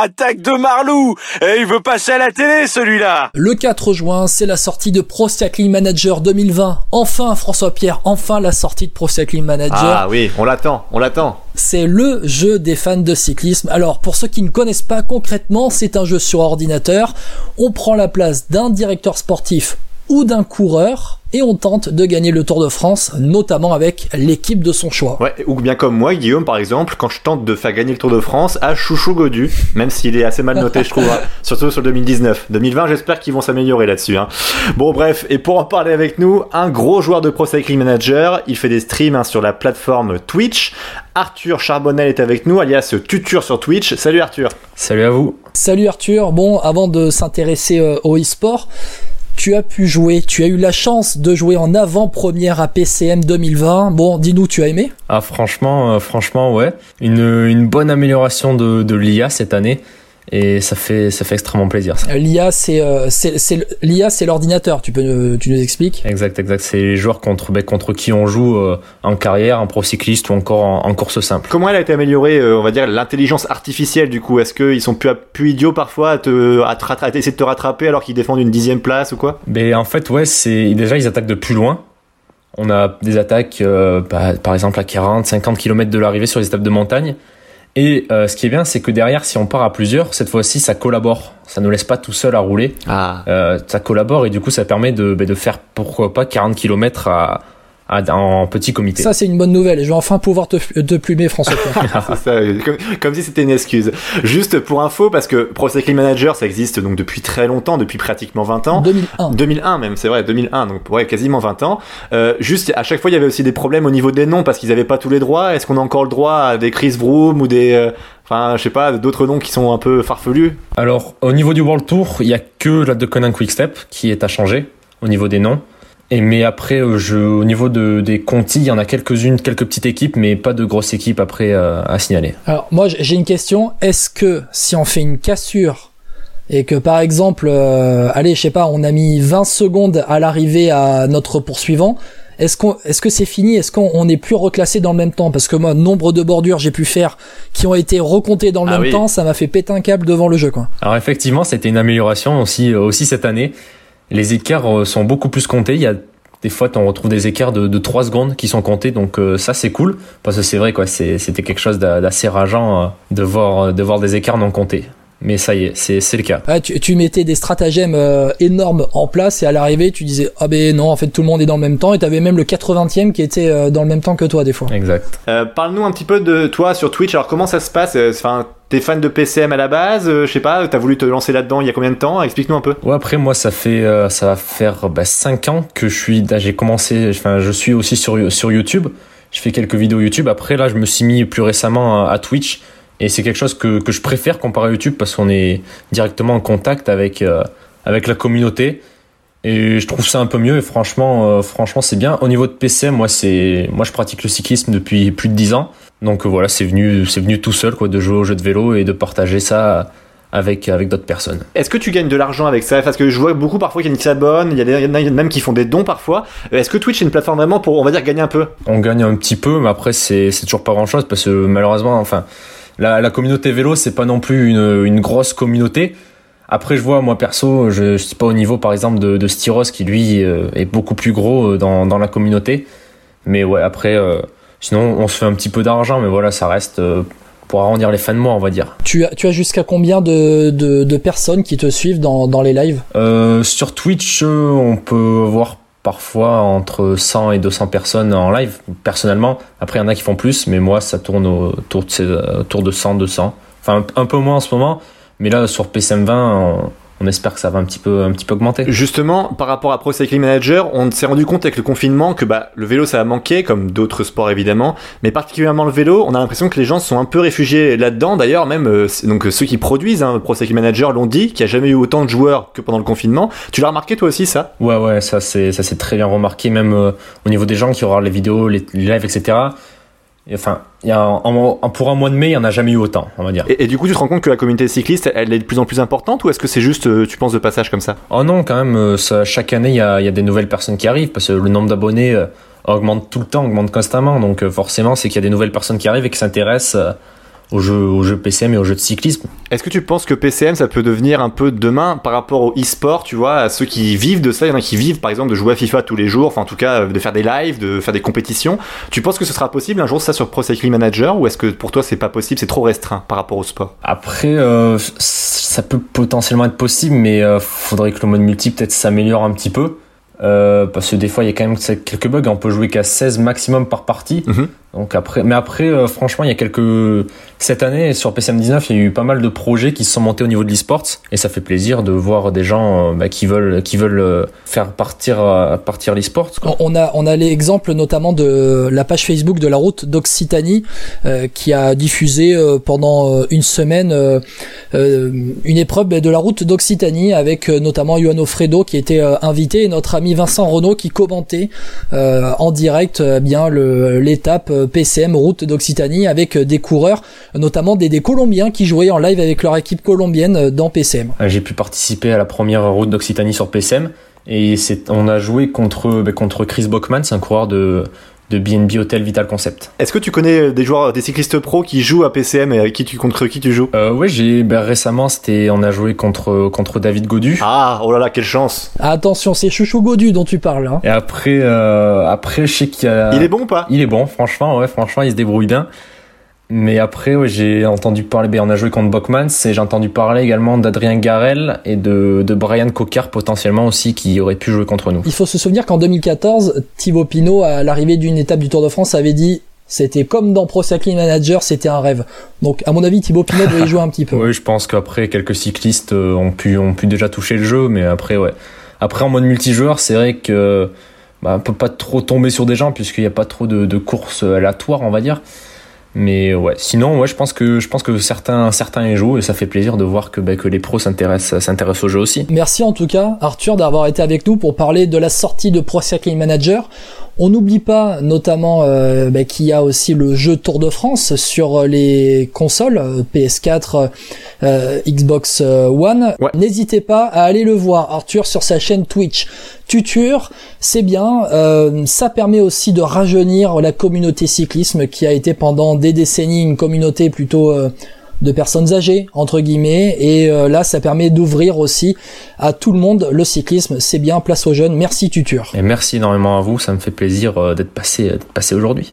attaque de Marlou Et il veut passer à la télé, celui-là Le 4 juin, c'est la sortie de Pro Cycling Manager 2020. Enfin, François Pierre, enfin la sortie de Pro Cycling Manager. Ah oui, on l'attend, on l'attend. C'est le jeu des fans de cyclisme. Alors, pour ceux qui ne connaissent pas concrètement, c'est un jeu sur ordinateur. On prend la place d'un directeur sportif ou d'un coureur et on tente de gagner le Tour de France, notamment avec l'équipe de son choix. Ouais, ou bien comme moi, Guillaume, par exemple, quand je tente de faire gagner le Tour de France à Chouchou Godu, même s'il est assez mal noté, je trouve, hein. surtout sur 2019. 2020, j'espère qu'ils vont s'améliorer là-dessus. Hein. Bon, bref, et pour en parler avec nous, un gros joueur de Pro Cycling Manager, il fait des streams hein, sur la plateforme Twitch. Arthur Charbonnel est avec nous, alias Tutur sur Twitch. Salut Arthur. Salut à vous. Salut Arthur. Bon, avant de s'intéresser euh, au e-sport, tu as pu jouer, tu as eu la chance de jouer en avant-première à PCM 2020. Bon, dis-nous, tu as aimé? Ah franchement, euh, franchement ouais. Une, bonne amélioration de l'IA cette année et ça fait ça fait extrêmement plaisir. L'IA c'est euh, c'est l'IA c'est l'ordinateur. Tu peux tu nous expliques? Exact exact. C'est les joueurs contre ben, contre qui on joue euh, en carrière, en pro cycliste ou encore en, course simple. Comment elle a été améliorée euh, On va dire l'intelligence artificielle du coup? Est-ce qu'ils sont plus plus idiots parfois à te à, te, essayer de te rattraper alors qu'ils défendent une dixième place ou quoi? Ben en fait ouais c'est déjà ils attaquent de plus loin. On a des attaques bah, par exemple à 40, 50 km de l'arrivée sur les étapes de montagne. Et euh, ce qui est bien, c'est que derrière, si on part à plusieurs, cette fois-ci, ça collabore. Ça ne laisse pas tout seul à rouler. Ah. Euh, ça collabore et du coup, ça permet de, bah, de faire pourquoi pas 40 km à, en petit comité. Ça, c'est une bonne nouvelle. je vais enfin pouvoir te, te plumer, François. ça, comme, si c'était une excuse. Juste pour info, parce que Pro Cycling Manager, ça existe donc depuis très longtemps, depuis pratiquement 20 ans. 2001. 2001 même, c'est vrai, 2001, donc ouais, quasiment 20 ans. Euh, juste, à chaque fois, il y avait aussi des problèmes au niveau des noms parce qu'ils n'avaient pas tous les droits. Est-ce qu'on a encore le droit à des Chris Vroom ou des... Euh, enfin, je sais pas, d'autres noms qui sont un peu farfelus? Alors, au niveau du World Tour, il y a que la de Conan Quickstep qui est à changer au niveau des noms. Et mais après, euh, je, au niveau de, des Conti, il y en a quelques-unes, quelques petites équipes, mais pas de grosses équipes après euh, à signaler. Alors moi, j'ai une question. Est-ce que si on fait une cassure et que par exemple, euh, allez, je sais pas, on a mis 20 secondes à l'arrivée à notre poursuivant, est-ce qu'on, est-ce que c'est fini? Est-ce qu'on n'est plus reclassé dans le même temps? Parce que moi, nombre de bordures j'ai pu faire qui ont été recomptées dans le ah même temps, ça m'a fait péter un câble devant le jeu, quoi. Alors effectivement, c'était une amélioration aussi, aussi cette année les écarts euh, sont beaucoup plus comptés. Il y a des fois, on retrouve des écarts de, de 3 secondes qui sont comptés, donc euh, ça c'est cool parce que c'est vrai quoi, c'était quelque chose d'assez rageant euh, de voir de voir des écarts non comptés. Mais ça y est, c'est le cas. Ah, tu, tu, mettais des stratagèmes énormes en place et à l'arrivée, tu disais ah ben non, en fait tout le monde est dans le même temps et t'avais même le 80e qui était dans le même temps que toi des fois. Exact. Parle-nous un petit peu de toi sur Twitch. Alors comment ça se passe? Enfin, T'es fan de PCM à la base, euh, je sais pas, t'as voulu te lancer là-dedans il y a combien de temps? Explique-nous un peu. Ouais, après moi ça fait euh, ça va faire bah, 5 ans que je suis j'ai commencé enfin je suis aussi sur sur YouTube. Je fais quelques vidéos YouTube. Après là, je me suis mis plus récemment à, Twitch et c'est quelque chose que, que je préfère comparé à YouTube parce qu'on est directement en contact avec euh, avec la communauté et je trouve ça un peu mieux et franchement franchement c'est bien. Au niveau de PCM, moi c'est moi je pratique le cyclisme depuis plus de 10 ans. Donc voilà, c'est venu, c'est venu tout seul quoi, de jouer au jeu de vélo et de partager ça avec, avec d'autres personnes. Est-ce que tu gagnes de l'argent avec ça? Parce que je vois beaucoup parfois qu'il y a qui s'abonnent, il y, a des, même qui font des dons parfois. Est-ce que Twitch est une plateforme vraiment pour, on va dire, gagner un peu? On gagne un petit peu, mais après c'est, c'est toujours pas grand-chose parce que malheureusement, enfin, la, la communauté vélo, c'est pas non plus une, une grosse communauté. Après, je vois, moi perso, je, je suis pas au niveau par exemple de, de Styros qui lui euh, est beaucoup plus gros euh, dans, dans la communauté. Mais ouais, après... Euh, Sinon, on se fait un petit peu d'argent, mais voilà, ça reste euh, pour arrondir les fins de mois, on va dire. Tu as, tu as jusqu'à combien de, de, personnes qui te suivent dans, dans les lives? Euh, Sur Twitch, on peut voir parfois entre 100 et 200 personnes en live, personnellement. Après, il y en a qui font plus, mais moi, ça tourne autour de, autour de 100, 200. Enfin, un, peu moins en ce moment, mais là, sur PCM20, on, espère que ça va un petit peu, un petit peu augmenter. Justement, par rapport à Pro Cycling Manager, on s'est rendu compte avec le confinement que bah, le vélo ça a manqué, comme d'autres sports évidemment, mais particulièrement le vélo, on a l'impression que les gens sont un peu réfugiés là-dedans. D'ailleurs, même euh, donc ceux qui produisent hein, Pro Cycling Manager l'ont dit, qu'il n'y a jamais eu autant de joueurs que pendant le confinement. Tu l'as remarqué toi aussi ça? Ouais, ouais, ça c'est ça c'est très bien remarqué, même euh, au niveau des gens qui regardent les vidéos, les lives, etc enfin, il y a pour un mois de mai, il n'y en a jamais eu autant, on va dire. Et, du coup, tu te rends compte que la communauté cycliste, elle est de plus en plus importante ou est-ce que c'est juste, euh, tu penses, de passage comme ça? Oh non, quand même, euh, ça, chaque année, il y a, y a, des nouvelles personnes qui arrivent parce que le nombre d'abonnés euh, augmente tout le temps, augmente constamment. Donc forcément, c'est qu'il y a des nouvelles personnes qui arrivent et qui s'intéressent aux jeux, aux jeux PCM et aux jeux de cyclisme. Est-ce que tu penses que PCM ça peut devenir un peu demain par rapport au e-sport, tu vois, à ceux qui vivent de ça, il y en a qui vivent par exemple de jouer à FIFA tous les jours, enfin en tout cas de faire des lives, de faire des compétitions. Tu penses que ce sera possible un jour ça sur Pro Cycling Manager ou est-ce que pour toi c'est pas possible, c'est trop restreint par rapport au sport? Après, euh, ça peut potentiellement être possible, mais euh, faudrait que le mode multi peut-être s'améliore un petit peu. Euh, parce que des fois il y a quand même quelques bugs, on peut jouer qu'à 16 maximum par partie. Mhm. Donc après, mais après, euh, franchement, il y a quelques cette année sur PCM 19, il y a eu pas mal de projets qui se sont montés au niveau de l'e-sports et ça fait plaisir de voir des gens euh, bah, qui veulent qui veulent euh, faire partir partir l'e-sports. On a on a l'exemple notamment de la page Facebook de la route d'Occitanie qui a diffusé pendant une semaine une épreuve de la route d'Occitanie avec notamment Yoann Fredo qui était invité et notre ami Vincent Renault qui commentait en direct bien le l'étape PCM route d'Occitanie avec des coureurs, notamment des, Colombiens qui jouaient en live avec leur équipe colombienne dans PCM. J'ai pu participer à la première route d'Occitanie sur PCM et on a joué contre, ben, contre Chris Bockman, c'est un coureur de, de BNB Hotel Vital Concept. Est-ce que tu connais des joueurs, des cyclistes pro qui jouent à PCM et avec qui tu, contre qui tu joues? Euh, Oui, j'ai ben, récemment, c'était, on a joué contre contre David Godu. Ah, oh là là, quelle chance Attention, c'est Chouchou Godu dont tu parles. Hein. Et après, euh, après, je sais qu'il y a. Il est bon ou pas? Il est bon, franchement, ouais, franchement, il se débrouille bien. Mais après, ouais, j'ai entendu parler, ben, on a joué contre Bockmans et j'ai entendu parler également d'Adrien Garel et de, de Brian Cocard potentiellement aussi qui aurait pu jouer contre nous. Il faut se souvenir qu'en 2014, Thibaut Pinot, à l'arrivée d'une étape du Tour de France, avait dit c'était comme dans Pro Cycling Manager, c'était un rêve. Donc, à mon avis, Thibaut Pinot devait y jouer un petit peu. Oui, je pense qu'après, quelques cyclistes euh, ont pu, ont pu déjà toucher le jeu, mais après, ouais. Après, en mode multijoueur, c'est vrai que, bah, on peut pas trop tomber sur des gens puisqu'il n'y a pas trop de, de courses aléatoires, on va dire. Mais ouais, sinon, ouais, je pense que je pense que certains certains y jouent et ça fait plaisir de voir que bah, que les pros s'intéressent au jeu aussi. Merci en tout cas, Arthur, d'avoir été avec nous pour parler de la sortie de Pro Cycling Manager. On n'oublie pas notamment euh, bah, qu'il y a aussi le jeu Tour de France sur les consoles euh, PS4, euh, Xbox One. Ouais. N'hésitez pas à aller le voir, Arthur, sur sa chaîne Twitch. Tuture, c'est bien. Euh, ça permet aussi de rajeunir la communauté cyclisme qui a été pendant des décennies une communauté plutôt euh, de personnes âgées entre guillemets et euh, là ça permet d'ouvrir aussi à tout le monde le cyclisme. C'est bien place aux jeunes. Merci Tuture et merci énormément à vous. Ça me fait plaisir d'être passé d'être passé aujourd'hui